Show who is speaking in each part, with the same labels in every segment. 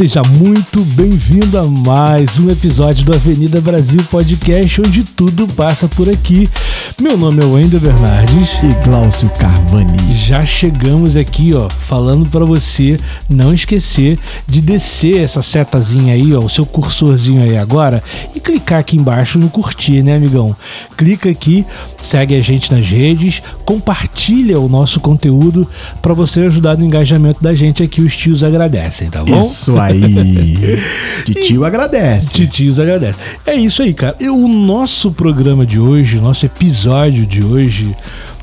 Speaker 1: Seja muito bem-vindo a mais um episódio do Avenida Brasil Podcast, onde tudo passa por aqui. Meu nome é Wendel Bernardes
Speaker 2: e Glaucio Carvani.
Speaker 1: Já chegamos aqui, ó, falando para você não esquecer de descer essa setazinha aí, ó, o seu cursorzinho aí agora e clicar aqui embaixo no curtir, né, amigão? Clica aqui, segue a gente nas redes, compartilha o nosso conteúdo para você ajudar no engajamento da gente aqui. Os tios agradecem, tá bom?
Speaker 2: Isso aí. Titio agradece.
Speaker 1: Titios agradece. É isso aí, cara. E o nosso programa de hoje, o nosso episódio de hoje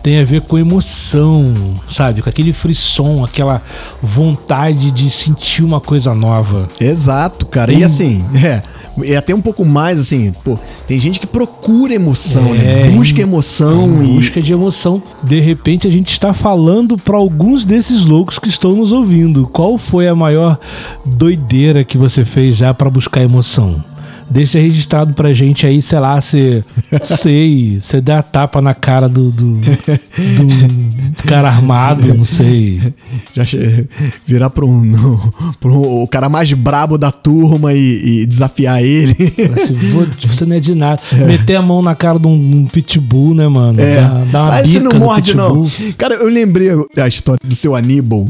Speaker 1: tem a ver com emoção, sabe? Com aquele frisson, aquela vontade de sentir uma coisa nova.
Speaker 2: Exato, cara. E assim, é. E até um pouco mais, assim, pô, tem gente que procura emoção, né?
Speaker 1: É,
Speaker 2: Busca emoção
Speaker 1: em
Speaker 2: e.
Speaker 1: busca de emoção. De repente a gente está falando para alguns desses loucos que estão nos ouvindo. Qual foi a maior doideira que você fez já para buscar emoção? Deixa registrado pra gente aí, sei lá, você. sei. Você der a tapa na cara do, do, do cara armado, não sei.
Speaker 2: Já virar pra um, no- pra um- o cara mais brabo da turma e, e desafiar ele.
Speaker 1: Assim, vou- você não é de nada. Meter a mão na cara de um, um pitbull, né, mano?
Speaker 2: É.
Speaker 1: Dá, dá uma
Speaker 2: Mas você
Speaker 1: bica
Speaker 2: não
Speaker 1: no
Speaker 2: morde, não. Cara, eu lembrei a história do seu Aníbal.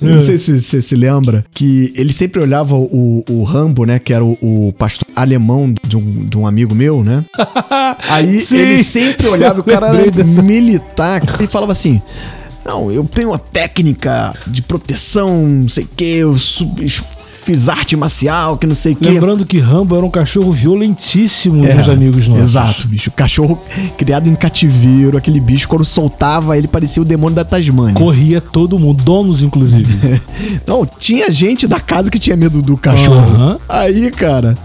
Speaker 2: Não
Speaker 1: É.
Speaker 2: sei se você se lembra. Que ele sempre olhava o, o Rambo, né? Que era o, o pastor alemão de um, de um amigo meu, né? Aí
Speaker 1: Sim.
Speaker 2: ele sempre olhava, o cara era militar. E falava assim. Não, eu tenho uma técnica de proteção, não sei o que, eu sub- fiz arte marcial, que não sei o que.
Speaker 1: Lembrando que Rambo era um cachorro violentíssimo
Speaker 2: É,
Speaker 1: dos amigos nossos.
Speaker 2: Exato, bicho. Cachorro criado em cativeiro, aquele bicho, quando soltava, ele parecia o demônio da Tasmânia.
Speaker 1: Corria todo mundo, donos inclusive.
Speaker 2: Não, tinha gente da casa que tinha medo do cachorro.
Speaker 1: Aham.
Speaker 2: Aí, cara,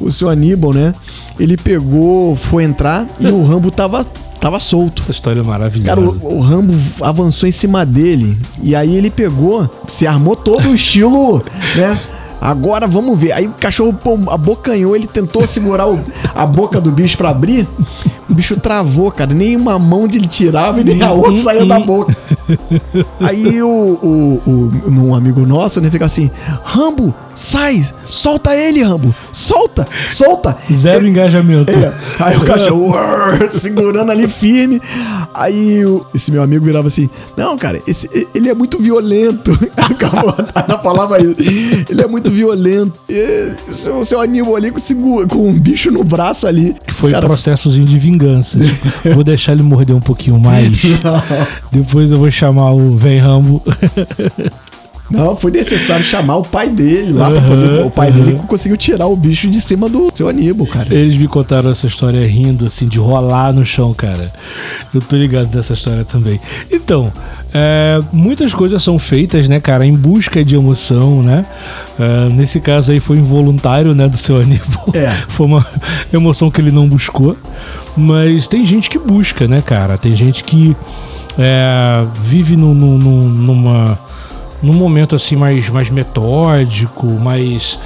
Speaker 2: o seu Aníbal, né? Ele pegou, foi entrar e o Rambo tava, tava solto.
Speaker 1: Essa história é maravilhosa.
Speaker 2: Cara, o, o Rambo avançou em cima dele e aí ele pegou, se armou todo o estilo, né? Agora vamos ver. Aí o cachorro pô, abocanhou, ele tentou segurar o- a boca do bicho pra abrir. O bicho travou, cara. Nem uma mão de ele tirava e nem a outra saía da boca. Aí o, o, o- um amigo nosso, né, fica assim: Rambo, sai! Solta ele, Rambo! Solta! Solta!
Speaker 1: Zero engajamento.
Speaker 2: É. Aí o cachorro segurando ali firme. Aí o- esse meu amigo virava assim: Não, cara, esse, ele é muito violento. Acabou a palavra isso. Ele é muito violento. E o seu, seu ali com, com um bicho no braço ali.
Speaker 1: Que foi
Speaker 2: Cara,
Speaker 1: processozinho de vingança. vou deixar ele morder um pouquinho mais. Depois eu vou chamar o Vem Rambo.
Speaker 2: Não, foi necessário chamar o pai dele lá pra poder. O pai dele conseguiu tirar o bicho de cima do seu Aníbal, cara.
Speaker 1: Eles me contaram essa história rindo, assim, de rolar no chão, cara. Eu tô ligado dessa história também. Então, é, muitas coisas são feitas, né, cara, em busca de emoção, né? É, nesse caso aí foi involuntário, né, do seu Aníbal.
Speaker 2: É.
Speaker 1: Foi uma emoção que ele não buscou. Mas tem gente que busca, né, cara? Tem gente que é, vive no, no- no- numa, num momento assim mais, mais metódico, mais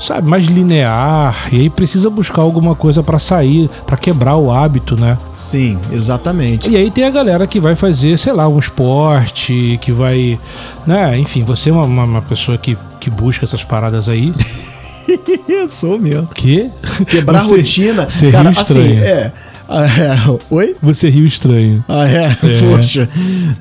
Speaker 1: sabe, mais linear, e aí precisa buscar alguma coisa pra sair, pra quebrar o hábito, né?
Speaker 2: Sim, exatamente.
Speaker 1: E aí tem a galera que vai fazer, sei lá, um esporte, que vai, né, enfim, você é uma, uma, pessoa que, que busca essas paradas aí,
Speaker 2: Sou mesmo.
Speaker 1: que
Speaker 2: Quebrar
Speaker 1: Você-
Speaker 2: a rotina.
Speaker 1: você
Speaker 2: cara, assim,
Speaker 1: estranho.
Speaker 2: é. Ah, é. Oi?
Speaker 1: você riu estranho.
Speaker 2: Ah, é? Poxa.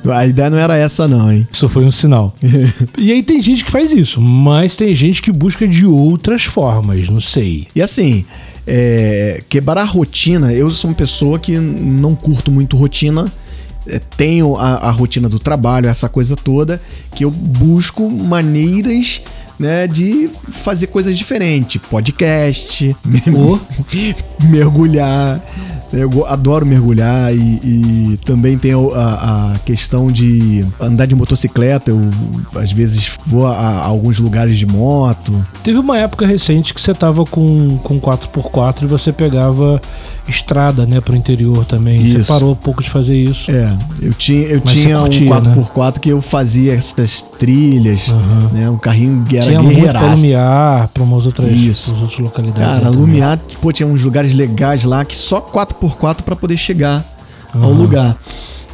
Speaker 2: A ideia não era essa, não, hein?
Speaker 1: Isso foi um sinal. e aí tem gente que faz isso, mas tem gente que busca de outras formas, não sei.
Speaker 2: E assim, é, quebrar a rotina. Eu sou uma pessoa que não curto muito rotina. É, tenho a, a rotina do trabalho, essa coisa toda, que eu busco maneiras né, de fazer coisas diferentes. Podcast, mergulhar. Eu adoro mergulhar e, e também tem a, a questão de andar de motocicleta. Eu às vezes vou a, a alguns lugares de moto.
Speaker 1: Teve uma época recente que você tava com, com 4x4 e você pegava estrada, né, pro interior também. Você
Speaker 2: Isso.
Speaker 1: parou um pouco de fazer isso.
Speaker 2: É, eu tinha, eu
Speaker 1: Mas
Speaker 2: tinha
Speaker 1: você curtia,
Speaker 2: um 4x4 que eu fazia essas trilhas,
Speaker 1: Aham.
Speaker 2: né? Um carrinho que era
Speaker 1: Tinha muito pra. Lumiar, pra umas outras,
Speaker 2: Isso.
Speaker 1: outras localidades.
Speaker 2: Cara. Lumiar, pô, tinha uns lugares legais lá que só 4x4 pra poder chegar ao
Speaker 1: Aham.
Speaker 2: lugar.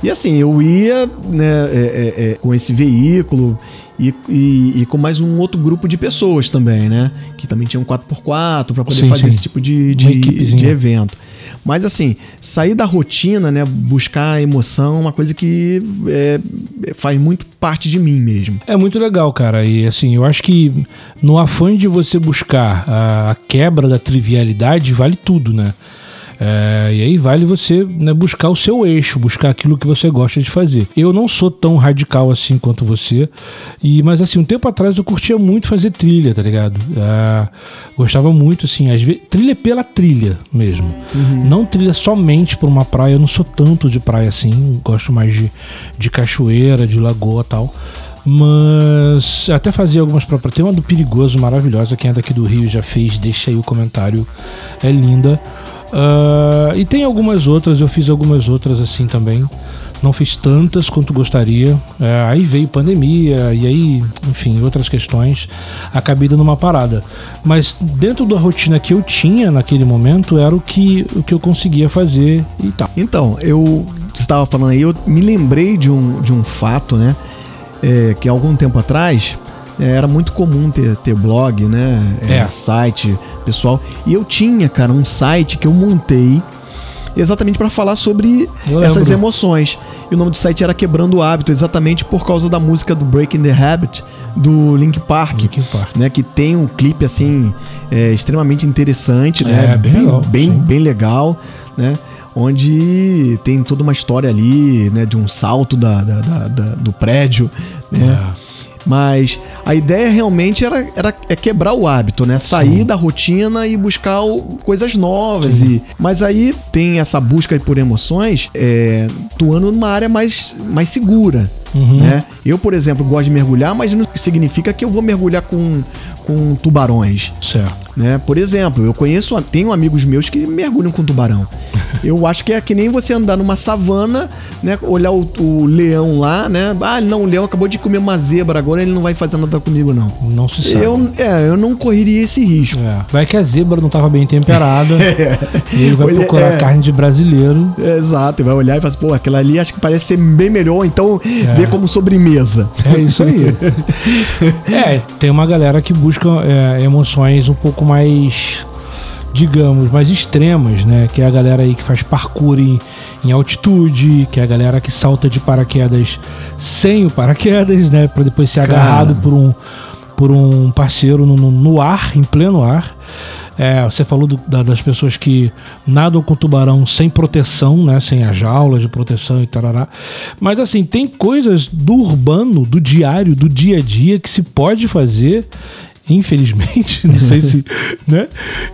Speaker 2: E assim, eu ia né, é, é, é, com esse veículo e, e, e, com mais um outro grupo de pessoas também, né? Que também tinham um 4x4 para poder sim, fazer sim. esse tipo de, de, de evento. Mas assim, sair da rotina, né? Buscar emoção, é uma coisa que é, faz muito parte de mim mesmo.
Speaker 1: É muito legal, cara. E assim, eu acho que no afã de você buscar a, a quebra da trivialidade, vale tudo, né? É, e aí vale você né, buscar o seu eixo, buscar aquilo que você gosta de fazer. Eu não sou tão radical assim quanto você, e mas assim, um tempo atrás eu curtia muito fazer trilha, tá ligado? É, gostava muito, assim, às vezes, trilha pela trilha mesmo. Uhum. Não trilha somente por uma praia, eu não sou tanto de praia assim, gosto mais de, de cachoeira, de lagoa e tal. Mas até fazia algumas próprias. Tem uma do Perigoso maravilhosa. Quem é daqui do Rio já fez, deixa aí o comentário. É linda. Uh, e tem algumas outras, eu fiz algumas outras assim também. Não fiz tantas quanto gostaria. É, aí veio pandemia, e aí, enfim, outras questões. Acabei dando uma parada. Mas dentro da rotina que eu tinha naquele momento, era o que, o que eu conseguia fazer e tal.
Speaker 2: Então, eu estava falando aí, eu me lembrei de um, de um fato, né? É, que algum tempo atrás era muito comum ter, ter blog, né? É, é. Site, pessoal. E eu tinha, cara, um site que eu montei exatamente para falar sobre essas emoções. E o nome do site era Quebrando o Hábito, exatamente por causa da música do Breaking the Habit do Link Park, Linkin Park. né? Que tem um clipe assim é, extremamente interessante, né?
Speaker 1: É, bem, bem legal,
Speaker 2: bem, bem legal, né? Onde tem toda uma história ali, né? De um salto da, da, da, da do prédio, né? É. Mas a ideia realmente era, era é quebrar o hábito, né? Sair Sim. da rotina e buscar o, coisas novas. E, mas aí tem essa busca por emoções, é, atuando numa área mais, mais segura. Uhum. Né? Eu, por exemplo, gosto de mergulhar, mas não significa que eu vou mergulhar com, com tubarões.
Speaker 1: Certo.
Speaker 2: Né? Por exemplo, eu conheço, tenho amigos meus que mergulham com tubarão. eu acho que é que nem você andar numa savana, né? Olhar o, o, leão lá, né? Ah, não, o leão acabou de comer uma zebra, agora ele não vai fazer nada comigo, não.
Speaker 1: Não se sabe.
Speaker 2: Eu, é, eu não correria esse risco.
Speaker 1: É. Vai que a zebra não estava bem temperada. é. E ele vai Olha, procurar é. carne de brasileiro.
Speaker 2: exato, vai olhar e falar assim, pô, aquela ali acho que parece ser bem melhor, então vê como sobremesa.
Speaker 1: É isso aí. é, tem uma galera que busca é, emoções um pouco mais digamos, mais extremas, né? Que é a galera aí que faz parkour em, em altitude, que é a galera que salta de paraquedas sem o paraquedas, né? Para depois ser Cara. agarrado por um, por um parceiro no, no ar, em pleno ar. É, você falou do, da, das pessoas que nadam com tubarão sem proteção, né? Sem as jaulas de proteção e tarará. Mas assim, tem coisas do urbano, do diário, do dia a dia que se pode fazer infelizmente, não sei se, né?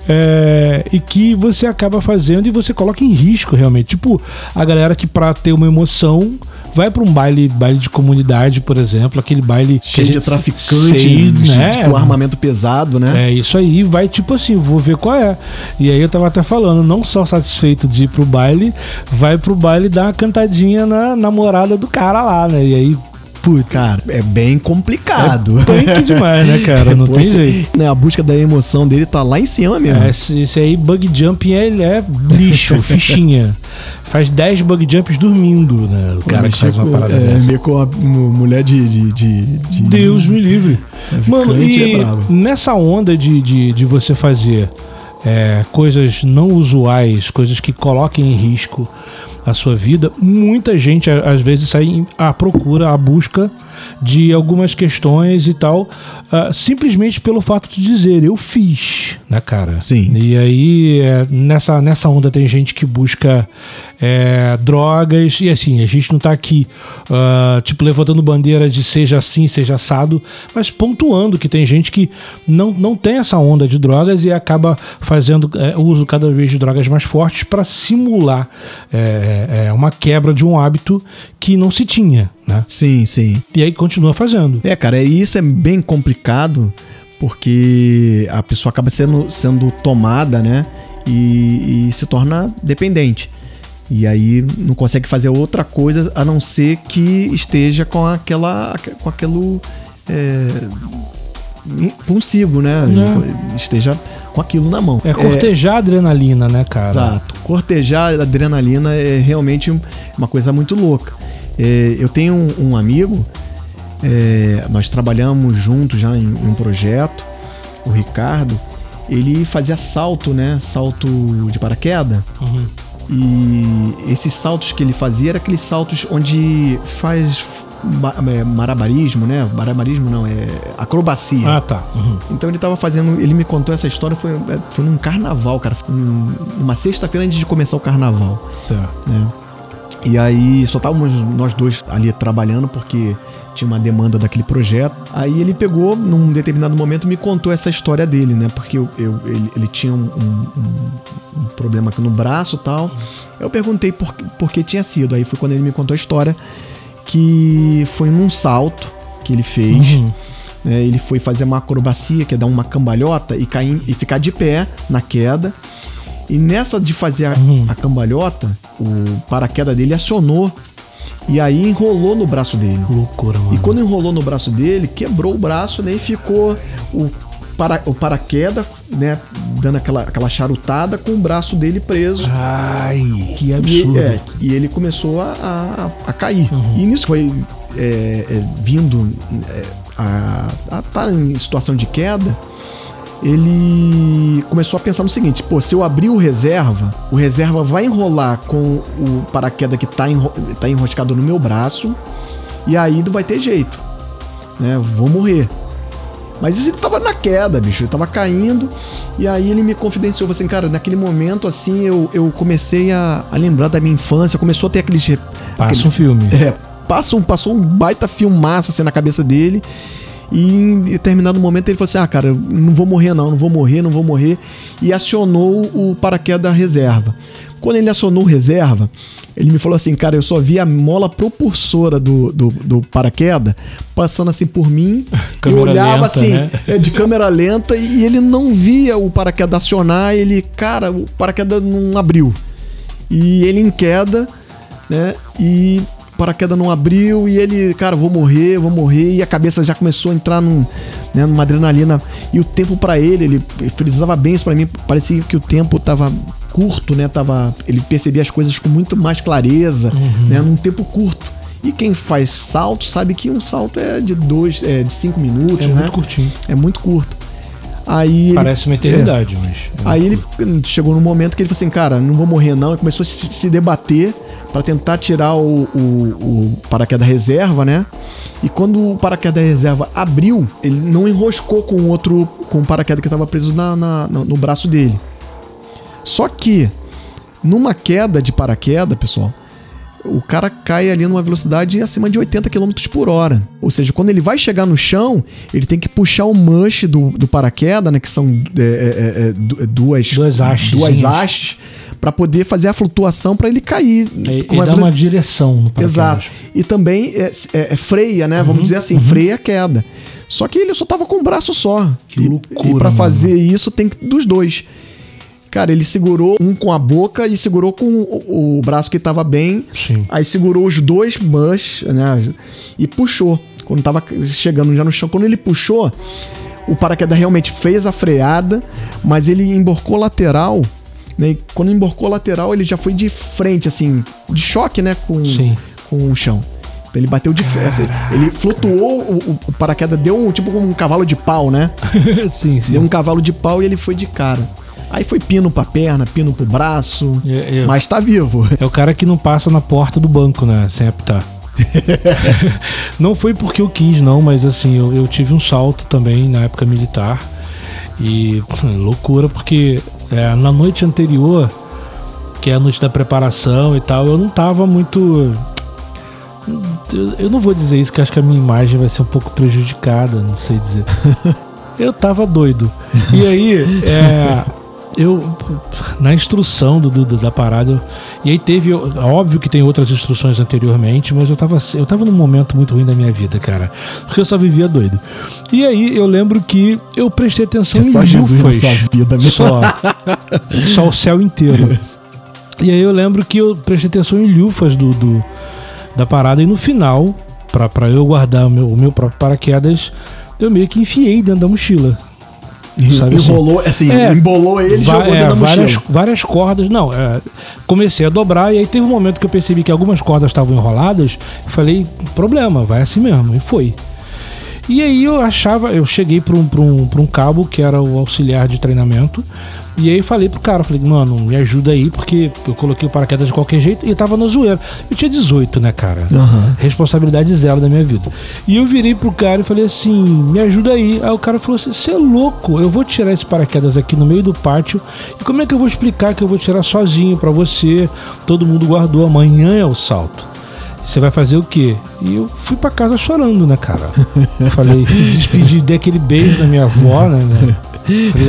Speaker 1: É, e que você acaba fazendo e você coloca em risco realmente. Tipo, a galera que para ter uma emoção vai para um baile, baile de comunidade, por exemplo, aquele baile
Speaker 2: cheio de traficante,
Speaker 1: sei, né?
Speaker 2: com armamento pesado, né?
Speaker 1: É isso aí, vai tipo assim, vou ver qual é. E aí eu tava até falando, não só satisfeito de ir pro baile, vai pro baile dar uma cantadinha na namorada do cara lá, né? E aí
Speaker 2: Puta, cara, é bem complicado.
Speaker 1: É punk demais, né, cara? Não tem jeito.
Speaker 2: Né, a busca da emoção dele tá lá em cima mesmo.
Speaker 1: É, esse, aí, bug jumping, ele é lixo, fichinha. Faz 10 bug jumps dormindo, né? O cara que faz uma parada é, dessa.
Speaker 2: Meio com a mulher de, de, de, de...
Speaker 1: Deus me livre. É, Mano, e é nessa onda de, de, de você fazer é, coisas não usuais, coisas que coloquem em risco a sua vida, muita gente às vezes sai à procura, à busca de algumas questões e tal, uh, simplesmente pelo fato de dizer eu fiz, né, cara?
Speaker 2: Sim.
Speaker 1: E aí é, nessa, nessa onda tem gente que busca é, drogas e assim, a gente não tá aqui, uh, tipo, levantando bandeira de seja assim, seja assado, mas pontuando que tem gente que não, não tem essa onda de drogas e acaba fazendo é, uso cada vez de drogas mais fortes para simular é, é, é, uma quebra de um hábito que não se tinha, né?
Speaker 2: Sim, sim.
Speaker 1: E aí continua fazendo.
Speaker 2: É, cara, isso é bem complicado porque a pessoa acaba sendo, sendo tomada, né? E, e se torna dependente. E aí não consegue fazer outra coisa a não ser que esteja com aquela. com aquilo. É, consigo, né?
Speaker 1: É.
Speaker 2: Esteja com aquilo na mão.
Speaker 1: É cortejar a adrenalina, né, cara?
Speaker 2: Exato. Cortejar a adrenalina é realmente uma coisa muito louca. É, eu tenho um, um amigo, é, nós trabalhamos juntos já em, em, um projeto, o Ricardo. Ele fazia salto, né? Salto de paraquedas.
Speaker 1: Uhum.
Speaker 2: E esses saltos que ele fazia eram aqueles saltos onde faz é, marabarismo, né? Marabarismo não, é acrobacia.
Speaker 1: Ah, tá. Uhum.
Speaker 2: Então ele tava fazendo, ele me contou essa história, foi, é, foi num carnaval, cara. Um, uma sexta-feira antes de começar o carnaval.
Speaker 1: É.
Speaker 2: Né? E aí só estávamos nós dois ali trabalhando porque tinha uma demanda daquele projeto. Aí ele pegou, num determinado momento, me contou essa história dele, né? Porque eu, eu ele, ele, tinha um, um, um, problema aqui no braço e tal. Eu perguntei por, por que tinha sido. Aí foi quando ele me contou a história que foi num salto que ele fez. Uhum. É, ele foi fazer uma acrobacia, que é dar uma cambalhota e cair e ficar de pé na queda. E nessa de fazer a, uhum. a cambalhota, o paraquedas dele acionou e aí enrolou no braço dele.
Speaker 1: Loucura, mano.
Speaker 2: E quando enrolou no braço dele, quebrou o braço, né? E ficou o, para, o paraquedas, né? Dando aquela, aquela charutada com o braço dele preso.
Speaker 1: Ai, que absurdo.
Speaker 2: E, é, e ele começou a, a, a cair. Uhum. E nisso foi é, é, vindo é, a estar tá em situação de queda ele começou a pensar no seguinte: pô, se eu abrir o reserva, o reserva vai enrolar com o paraquedas que tá, enro tá enroscado no meu braço, e aí não vai ter jeito, né? Vou morrer. Mas ele tava na queda, bicho, ele tava caindo, e aí ele me confidenciou assim, cara, naquele momento assim eu, eu comecei a, a lembrar da minha infância, começou a ter aqueles.
Speaker 1: Passa
Speaker 2: aquele,
Speaker 1: um filme.
Speaker 2: É, passa um, passou um baita filmaço assim na cabeça dele. E em determinado momento ele falou assim: Ah, cara, não vou morrer, não, não vou morrer, não vou morrer. E acionou o paraquedas da reserva. Quando ele acionou o reserva, ele me falou assim: Cara, eu só vi a mola propulsora do, do, do paraquedas passando assim por mim. eu olhava lenta, assim, né? É, de câmera lenta, e ele não via o paraquedas acionar. Ele, cara, o paraquedas não abriu. E ele em queda, né? E paraquedas não abriu e ele, cara, vou morrer, vou morrer. E a cabeça já começou a entrar num, né, numa adrenalina. E o tempo para ele, ele frisava bem isso para mim. Parecia que o tempo tava curto, né? Tava, ele percebia as coisas com muito mais clareza, uhum. né? Num tempo curto. E quem faz salto sabe que um salto é de dois, é de cinco minutos,
Speaker 1: é
Speaker 2: né?
Speaker 1: muito curtinho.
Speaker 2: É muito curto. Aí
Speaker 1: Parece
Speaker 2: ele,
Speaker 1: uma eternidade, é. mas.
Speaker 2: É aí ele chegou num momento que ele falou assim, cara, não vou morrer não. E começou a se, se debater para tentar tirar o, o, o paraquedas reserva, né? E quando o paraquedas reserva abriu, ele não enroscou com o outro, com o paraquedas que estava preso na, na, no braço dele. Só que, numa queda de paraquedas, pessoal, o cara cai ali numa velocidade acima de 80 km por hora. Ou seja, quando ele vai chegar no chão, ele tem que puxar o manche do, do paraquedas, né? Que são é, é, é, é duas,
Speaker 1: duas hastes.
Speaker 2: Duas hastes para poder fazer a flutuação para ele cair.
Speaker 1: E, e dá uma direção no
Speaker 2: Exato. E também é, é, é freia, né? Uhum, Vamos dizer assim, uhum. freia a queda. Só que ele só tava com um braço só.
Speaker 1: Que e, loucura.
Speaker 2: E para fazer isso tem que dos dois. Cara, ele segurou um com a boca e segurou com o, o braço que tava bem.
Speaker 1: Sim.
Speaker 2: Aí segurou os dois bush, né? E puxou. Quando tava chegando já no chão, quando ele puxou, o paraquedas realmente fez a freada, mas ele emborcou lateral né? E quando emborcou lateral, ele já foi de frente, assim, de choque, né? Com,
Speaker 1: Sim.
Speaker 2: com o chão. Então ele bateu de frente. Ele flutuou, o, o paraquedas deu um tipo como um cavalo de pau, né?
Speaker 1: sim, sim.
Speaker 2: Deu um cavalo de pau e ele foi de cara. Aí foi pino pra perna, pino pro braço. É, é, mas tá vivo.
Speaker 1: É o cara que não passa na porta do banco, né? Sem apitar. não foi porque eu quis, não, mas assim, eu, eu tive um salto também na época militar. E loucura, porque é, na noite anterior, que é a noite da preparação e tal, eu não tava muito. Eu não vou dizer isso, que acho que a minha imagem vai ser um pouco prejudicada, não sei dizer. eu tava doido. E aí, é, eu na instrução do, do, da parada, e aí teve, óbvio que tem outras instruções anteriormente, mas eu tava, eu tava num momento muito ruim da minha vida, cara, porque eu só vivia doido. E aí eu lembro que eu prestei atenção
Speaker 2: é em só Jesus na sua vida mesmo.
Speaker 1: Só, só o céu inteiro. E aí eu lembro que eu prestei atenção em lufas do, do da parada e no final, para eu guardar o meu, o meu próprio paraquedas, eu meio que enfiei dentro da mochila. Sabe assim?
Speaker 2: Enrolou, assim,
Speaker 1: É,
Speaker 2: embolou ele e jogou
Speaker 1: é,
Speaker 2: dentro da
Speaker 1: várias,
Speaker 2: mochila.
Speaker 1: várias cordas. Não, é, comecei a dobrar e aí teve um momento que eu percebi que algumas cordas estavam enroladas. Eu falei, problema, vai assim mesmo. E foi. E aí eu achava, eu cheguei para um, pra um, pra um cabo que era o auxiliar de treinamento. E aí falei pro cara, falei, mano, me ajuda aí, porque eu coloquei o paraquedas de qualquer jeito e tava na zoeira. Eu tinha 18, né, cara?
Speaker 2: Aham.
Speaker 1: Responsabilidade zero da minha vida. E eu virei pro cara e falei assim: me ajuda aí. Aí o cara falou assim: você é louco, eu vou tirar esse paraquedas aqui no meio do pátio. E como é que eu vou explicar que eu vou tirar sozinho pra você? Todo mundo guardou, amanhã é o salto. Você vai fazer o quê? E eu fui pra casa chorando, né, cara? Falei, despedi, dei aquele beijo na minha avó, né? né?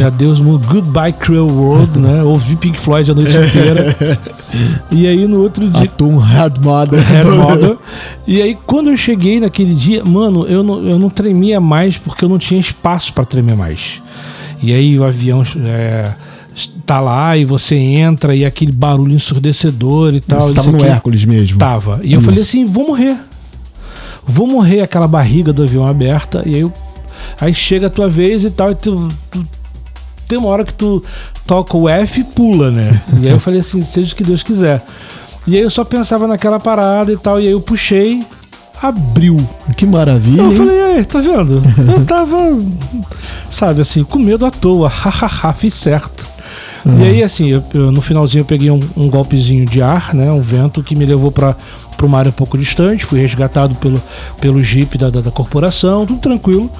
Speaker 1: Adeus, mundo, goodbye, cruel world, né? Ouvi Pink Floyd a noite inteira. E aí no outro dia.
Speaker 2: Atum Hard Mother.
Speaker 1: Model. E aí, quando eu cheguei naquele dia, mano, eu não, eu não tremia mais porque eu não tinha espaço pra tremer mais. E aí o avião é, tá lá e você entra e aquele barulho ensurdecedor e tal.
Speaker 2: Você tava no
Speaker 1: aqui.
Speaker 2: Hércules mesmo.
Speaker 1: Tava. E eu
Speaker 2: Isso.
Speaker 1: falei assim: vou morrer. Vou morrer aquela barriga do avião aberta. E aí, eu, aí chega a tua vez e tal. E tu, tu- tem uma hora que tu toca o F e pula, né? E aí eu falei assim: seja o que Deus quiser. E aí eu só pensava naquela parada e tal. E aí eu puxei, abriu.
Speaker 2: Que maravilha.
Speaker 1: Eu falei, aí, tá vendo? Eu tava, sabe, assim, com medo à toa. Hahaha, fiz certo. E aí, assim, eu- eu- no finalzinho eu peguei um, um golpezinho de ar, né? Um vento que me levou pra, pra uma área um pouco distante. Fui resgatado pelo, pelo jeep da, da, da corporação, tudo tranquilo.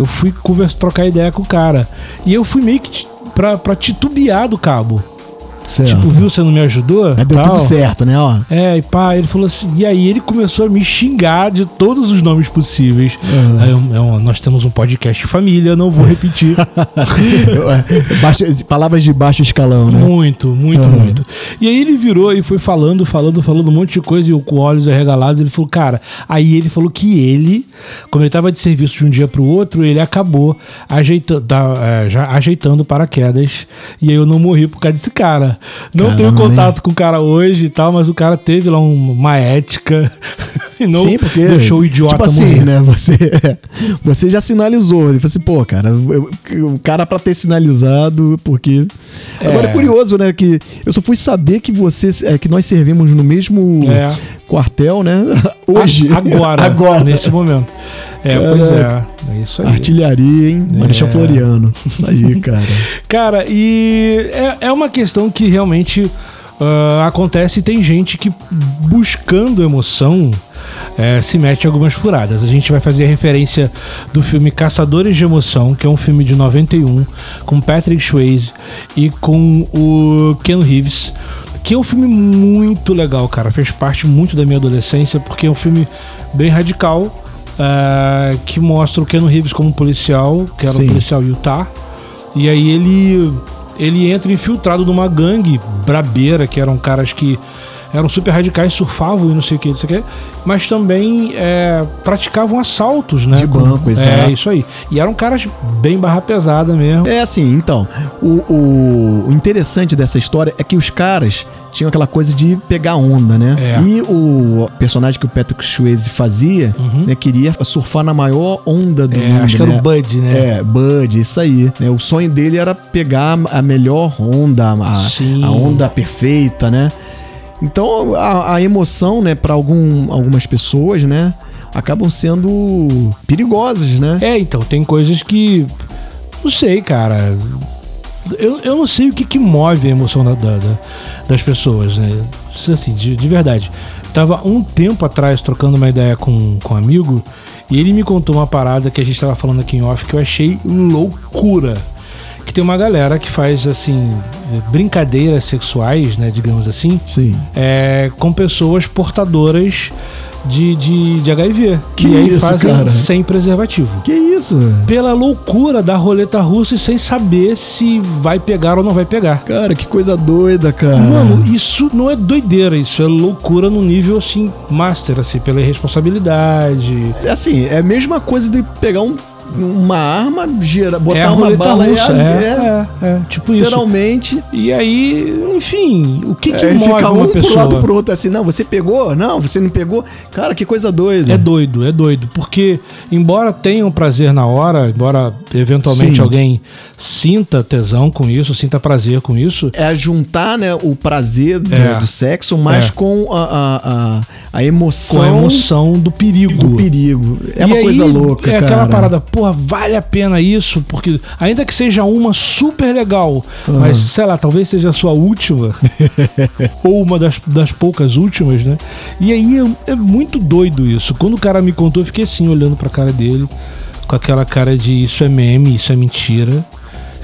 Speaker 1: Eu fui conversa, trocar ideia com o cara. E eu fui meio que pra titubear do cabo.
Speaker 2: Certo.
Speaker 1: Tipo, viu, você não me ajudou?
Speaker 2: Deu
Speaker 1: Tal.
Speaker 2: tudo certo, né? Ó.
Speaker 1: É, e pá, ele falou assim. E aí ele começou a me xingar de todos os nomes possíveis.
Speaker 2: Uhum.
Speaker 1: Aí eu- eu- nós temos um podcast família, não vou repetir.
Speaker 2: Baixo- palavras de baixo escalão, né?
Speaker 1: muito, muito,
Speaker 2: Uhum.
Speaker 1: muito. E aí ele virou e foi falando, falando, falando um monte de coisa, e eu com olhos arregalados, ele falou, cara, aí ele falou que ele, como ele tava de serviço de um dia pro outro, ele acabou ajeitando, já ajeitando paraquedas. E aí eu não morri por causa desse cara. Não tenho contato com o cara hoje e tal, mas o cara teve lá um- uma ética e não
Speaker 2: Sim, porque.
Speaker 1: deixou o idiota
Speaker 2: Tipo assim,
Speaker 1: morrer.
Speaker 2: né? Você, você já sinalizou. Ele falou assim, pô, cara, eu- o cara pra ter sinalizado, porque. Agora é
Speaker 1: É.
Speaker 2: curioso, né? Que eu só fui saber que você. é, que nós servimos no mesmo
Speaker 1: É.
Speaker 2: quartel, né? Hoje.
Speaker 1: Agora.
Speaker 2: Agora.
Speaker 1: Nesse momento. É, pois é. É isso aí.
Speaker 2: Artilharia, hein? Marechal
Speaker 1: É.
Speaker 2: Floriano. Isso aí, cara.
Speaker 1: Cara, e é, é uma questão que realmente ah, acontece e tem gente que buscando emoção é, se mete em algumas furadas. A gente vai fazer a referência do filme Caçadores de Emoção, que é um filme de 91, com Patrick Swayze e com o Ken Reeves. Que é um filme muito legal, cara. Fez parte muito da minha adolescência, porque é um filme bem radical. ah, que mostra o Ken Reeves como policial, que era
Speaker 2: Sim.
Speaker 1: um policial Utah. E aí ele ele entra infiltrado numa gangue brabeira, que eram caras que eram super radicais, surfavam e não sei o que, não sei o que, mas também é, praticavam assaltos, né?
Speaker 2: De banco,
Speaker 1: É,
Speaker 2: exato.
Speaker 1: isso aí. E eram caras bem barra pesada mesmo.
Speaker 2: É assim, então, o, o, interessante dessa história é que os caras tinham aquela coisa de pegar onda, né?
Speaker 1: É.
Speaker 2: E o personagem que o Patrick Swayze fazia, né, queria surfar na maior onda do
Speaker 1: Uhum. É,
Speaker 2: mundo,
Speaker 1: acho que era
Speaker 2: né?
Speaker 1: o Bud, né?
Speaker 2: É, Bud, isso aí. né? O sonho dele era pegar a melhor onda, a, a onda perfeita, né? Então a, a emoção, né, para algum, algumas pessoas, né, acabam sendo perigosas, né?
Speaker 1: É, então, tem coisas que. Não sei, cara. Eu, eu não sei o que, que move a emoção da- da- da- das pessoas, né? Assim, de, de verdade. Tava um tempo atrás trocando uma ideia com, com um amigo e ele me contou uma parada que a gente tava falando aqui em off que eu achei loucura. Tem uma galera que faz, assim, brincadeiras sexuais, né, digamos assim,
Speaker 2: Sim.
Speaker 1: é, com pessoas portadoras de, de, de HIV.
Speaker 2: Que
Speaker 1: e aí
Speaker 2: isso,
Speaker 1: fazem
Speaker 2: cara?
Speaker 1: sem preservativo
Speaker 2: Que isso?
Speaker 1: pela loucura da roleta russa e sem saber se vai pegar ou não vai pegar.
Speaker 2: Cara, que coisa doida, cara.
Speaker 1: Mano, isso não é doideira, isso é loucura no nível assim, master, assim, pela irresponsabilidade.
Speaker 2: assim, é a mesma coisa de pegar um uma arma, gira, botar
Speaker 1: é
Speaker 2: uma bala
Speaker 1: russa.
Speaker 2: é,
Speaker 1: É,
Speaker 2: é,
Speaker 1: é, é, tipo isso.
Speaker 2: literalmente.
Speaker 1: E aí, enfim, o que, que
Speaker 2: É,
Speaker 1: move
Speaker 2: fica
Speaker 1: uma
Speaker 2: um pro
Speaker 1: pessoa?
Speaker 2: lado pro outro assim, não, você pegou? Não, você não pegou? Cara, que coisa doida.
Speaker 1: É doido, é doido. Porque, embora tenha um prazer na hora, embora eventualmente
Speaker 2: Sim.
Speaker 1: alguém sinta tesão com isso, sinta prazer com isso,
Speaker 2: É juntar, né, o prazer do,
Speaker 1: É.
Speaker 2: do sexo, mas
Speaker 1: É.
Speaker 2: com a, a, a, a emoção,
Speaker 1: com a emoção do perigo.
Speaker 2: do perigo. É
Speaker 1: E
Speaker 2: uma
Speaker 1: aí,
Speaker 2: coisa louca,
Speaker 1: É
Speaker 2: cara.
Speaker 1: aquela parada, porra, vale a pena isso? Porque, ainda que seja uma super legal, mas sei lá, talvez seja a sua última, ou uma das, das poucas últimas, né? E aí é, é muito doido isso. Quando o cara me contou, eu fiquei assim, olhando pra cara dele, com aquela cara de isso é meme, isso é mentira.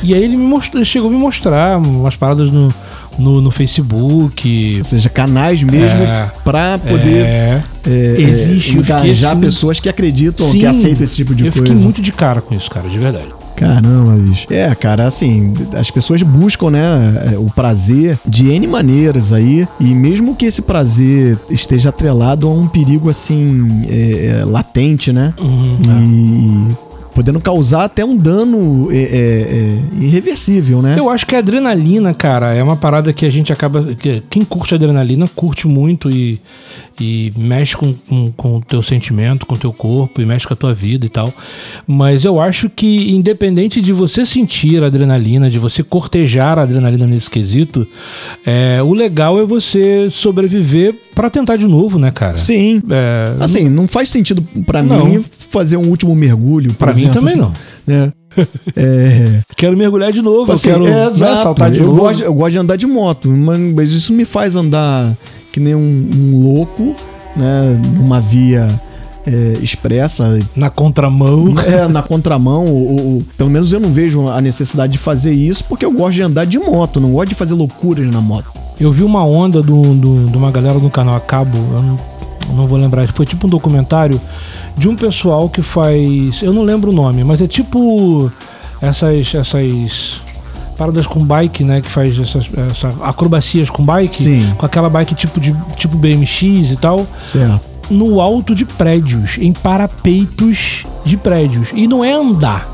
Speaker 1: E aí ele me mostrou, chegou a me mostrar umas paradas no, no, no Facebook.
Speaker 2: Ou seja, canais mesmo
Speaker 1: É.
Speaker 2: pra poder
Speaker 1: É,
Speaker 2: é,
Speaker 1: Existe, eu
Speaker 2: engajar
Speaker 1: assim-
Speaker 2: pessoas que acreditam,
Speaker 1: Sim,
Speaker 2: que aceitam esse tipo de
Speaker 1: eu
Speaker 2: coisa.
Speaker 1: fiquei muito de cara com isso, cara, de verdade.
Speaker 2: Caramba, bicho. É, cara, assim, as pessoas buscam, né, o prazer de N maneiras aí, e mesmo que esse prazer esteja atrelado a um perigo, assim, é, é, latente, né?
Speaker 1: Uhum,
Speaker 2: E podendo causar até um dano é, é, é, irreversível, né?
Speaker 1: Eu acho que a adrenalina, cara, é uma parada que a gente acaba. que Quem curte adrenalina curte muito e, e mexe com, com, com o teu sentimento, com o teu corpo e mexe com a tua vida e tal. Mas eu acho que, independente de você sentir a adrenalina, de você cortejar a adrenalina nesse quesito, é, o legal é você sobreviver pra tentar de novo, né, cara?
Speaker 2: Sim.
Speaker 1: É,
Speaker 2: Assim, não faz sentido pra
Speaker 1: Não.
Speaker 2: mim fazer um último mergulho. por
Speaker 1: pra mim também não.
Speaker 2: É. É.
Speaker 1: Quero mergulhar de novo,
Speaker 2: Assim,
Speaker 1: eu quero
Speaker 2: é,
Speaker 1: né, saltar de
Speaker 2: eu
Speaker 1: novo.
Speaker 2: Gosto, eu gosto de andar de moto, mas isso me faz andar que nem um, um louco, né? Numa via é, expressa,
Speaker 1: Na contramão.
Speaker 2: é, na contramão. Ou, ou- pelo menos eu não vejo a necessidade de fazer isso, porque eu gosto de andar de moto, não gosto de fazer loucuras na moto.
Speaker 1: Eu vi uma onda do, do- de uma galera no canal a cabo, eu não, não vou lembrar, foi tipo um documentário de um pessoal que faz. Eu não lembro o nome, mas é tipo essas. essas paradas com bike, né? Que faz essas, essa acrobacias com bike.
Speaker 2: Sim.
Speaker 1: Com aquela bike tipo de tipo BMX e tal.
Speaker 2: Certo.
Speaker 1: No alto de prédios, em parapeitos de prédios. E não é andar.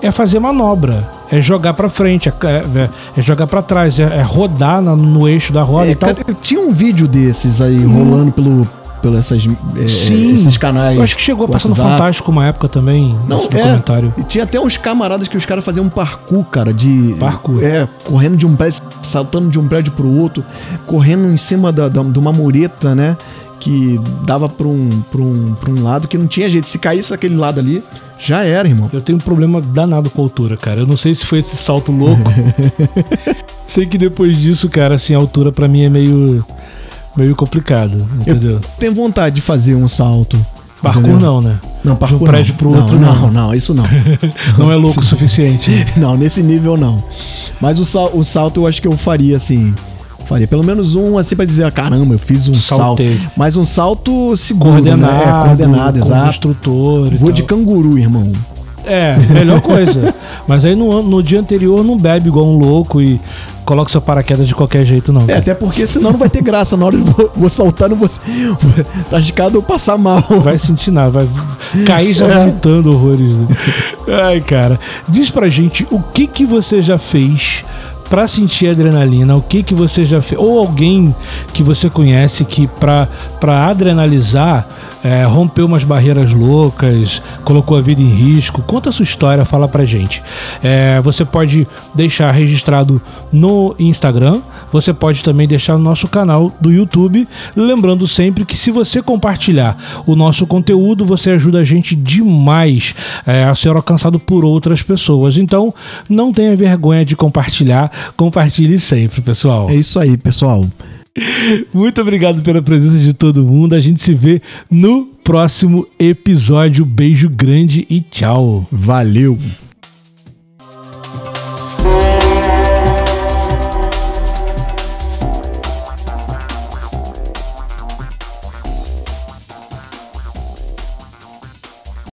Speaker 1: É fazer manobra. É jogar pra frente, é, é- é jogar pra trás, é, é rodar na- no eixo da roda
Speaker 2: É,
Speaker 1: e tal.
Speaker 2: cara, tinha um vídeo desses aí rolando pelo, pelo essas, é,
Speaker 1: Sim.
Speaker 2: esses canais.
Speaker 1: Eu acho que chegou a passar no. Fantástico uma época também,
Speaker 2: Não, é.
Speaker 1: documentário.
Speaker 2: E tinha até uns camaradas que os caras faziam um parkour, cara, de.
Speaker 1: Parkour.
Speaker 2: É, correndo de um prédio, saltando de um prédio pro outro, correndo em cima da, da- de uma mureta, né? Que dava pra um, pra, um, pra um lado que não tinha jeito. Se caísse aquele lado ali, já era, irmão.
Speaker 1: Eu tenho um problema danado com a altura, cara. Eu não sei se foi esse salto louco. sei que depois disso, cara, assim, a altura pra mim é meio meio complicado, entendeu?
Speaker 2: Tenho vontade de fazer um salto.
Speaker 1: Parkour não, né?
Speaker 2: Não, parkour
Speaker 1: De um prédio
Speaker 2: não.
Speaker 1: pro outro,
Speaker 2: não.
Speaker 1: não.
Speaker 2: Não, isso não.
Speaker 1: Não é louco o suficiente.
Speaker 2: Não, nesse nível não. Mas o, sal- o salto eu acho que eu faria assim. Faria pelo menos um assim pra dizer, ah, caramba, eu fiz um
Speaker 1: Saltei.
Speaker 2: salto. Mas um salto seguro,
Speaker 1: Coordenado,
Speaker 2: né? É, coordenado, exato.
Speaker 1: instrutor
Speaker 2: Vou de canguru, irmão.
Speaker 1: É, melhor coisa. Mas aí no, no dia anterior não bebe igual um louco e coloca seu paraquedas de qualquer jeito, não.
Speaker 2: É,
Speaker 1: cara.
Speaker 2: até porque senão não vai ter graça. Na hora de vou, vou saltar, não vou. Tá arriscado eu passar mal.
Speaker 1: Vai sentir nada, vai cair já
Speaker 2: É.
Speaker 1: vomitando horrores. né? Ai, cara. Diz pra gente o que que você já fez pra sentir adrenalina, o que que você já fez, ou alguém que você conhece que pra adrenalizar é, rompeu umas barreiras loucas, colocou a vida em risco. Conta a sua história, fala pra gente. É, você pode deixar registrado no Instagram, você pode também deixar no nosso canal do YouTube. Lembrando sempre que se você compartilhar o nosso conteúdo, você ajuda a gente demais é, a ser alcançado por outras pessoas. Então, não tenha vergonha de compartilhar. Compartilhe sempre, pessoal.
Speaker 2: É isso aí, pessoal.
Speaker 1: Muito obrigado pela presença de todo mundo. A gente se vê no próximo episódio. Beijo grande e tchau.
Speaker 2: Valeu.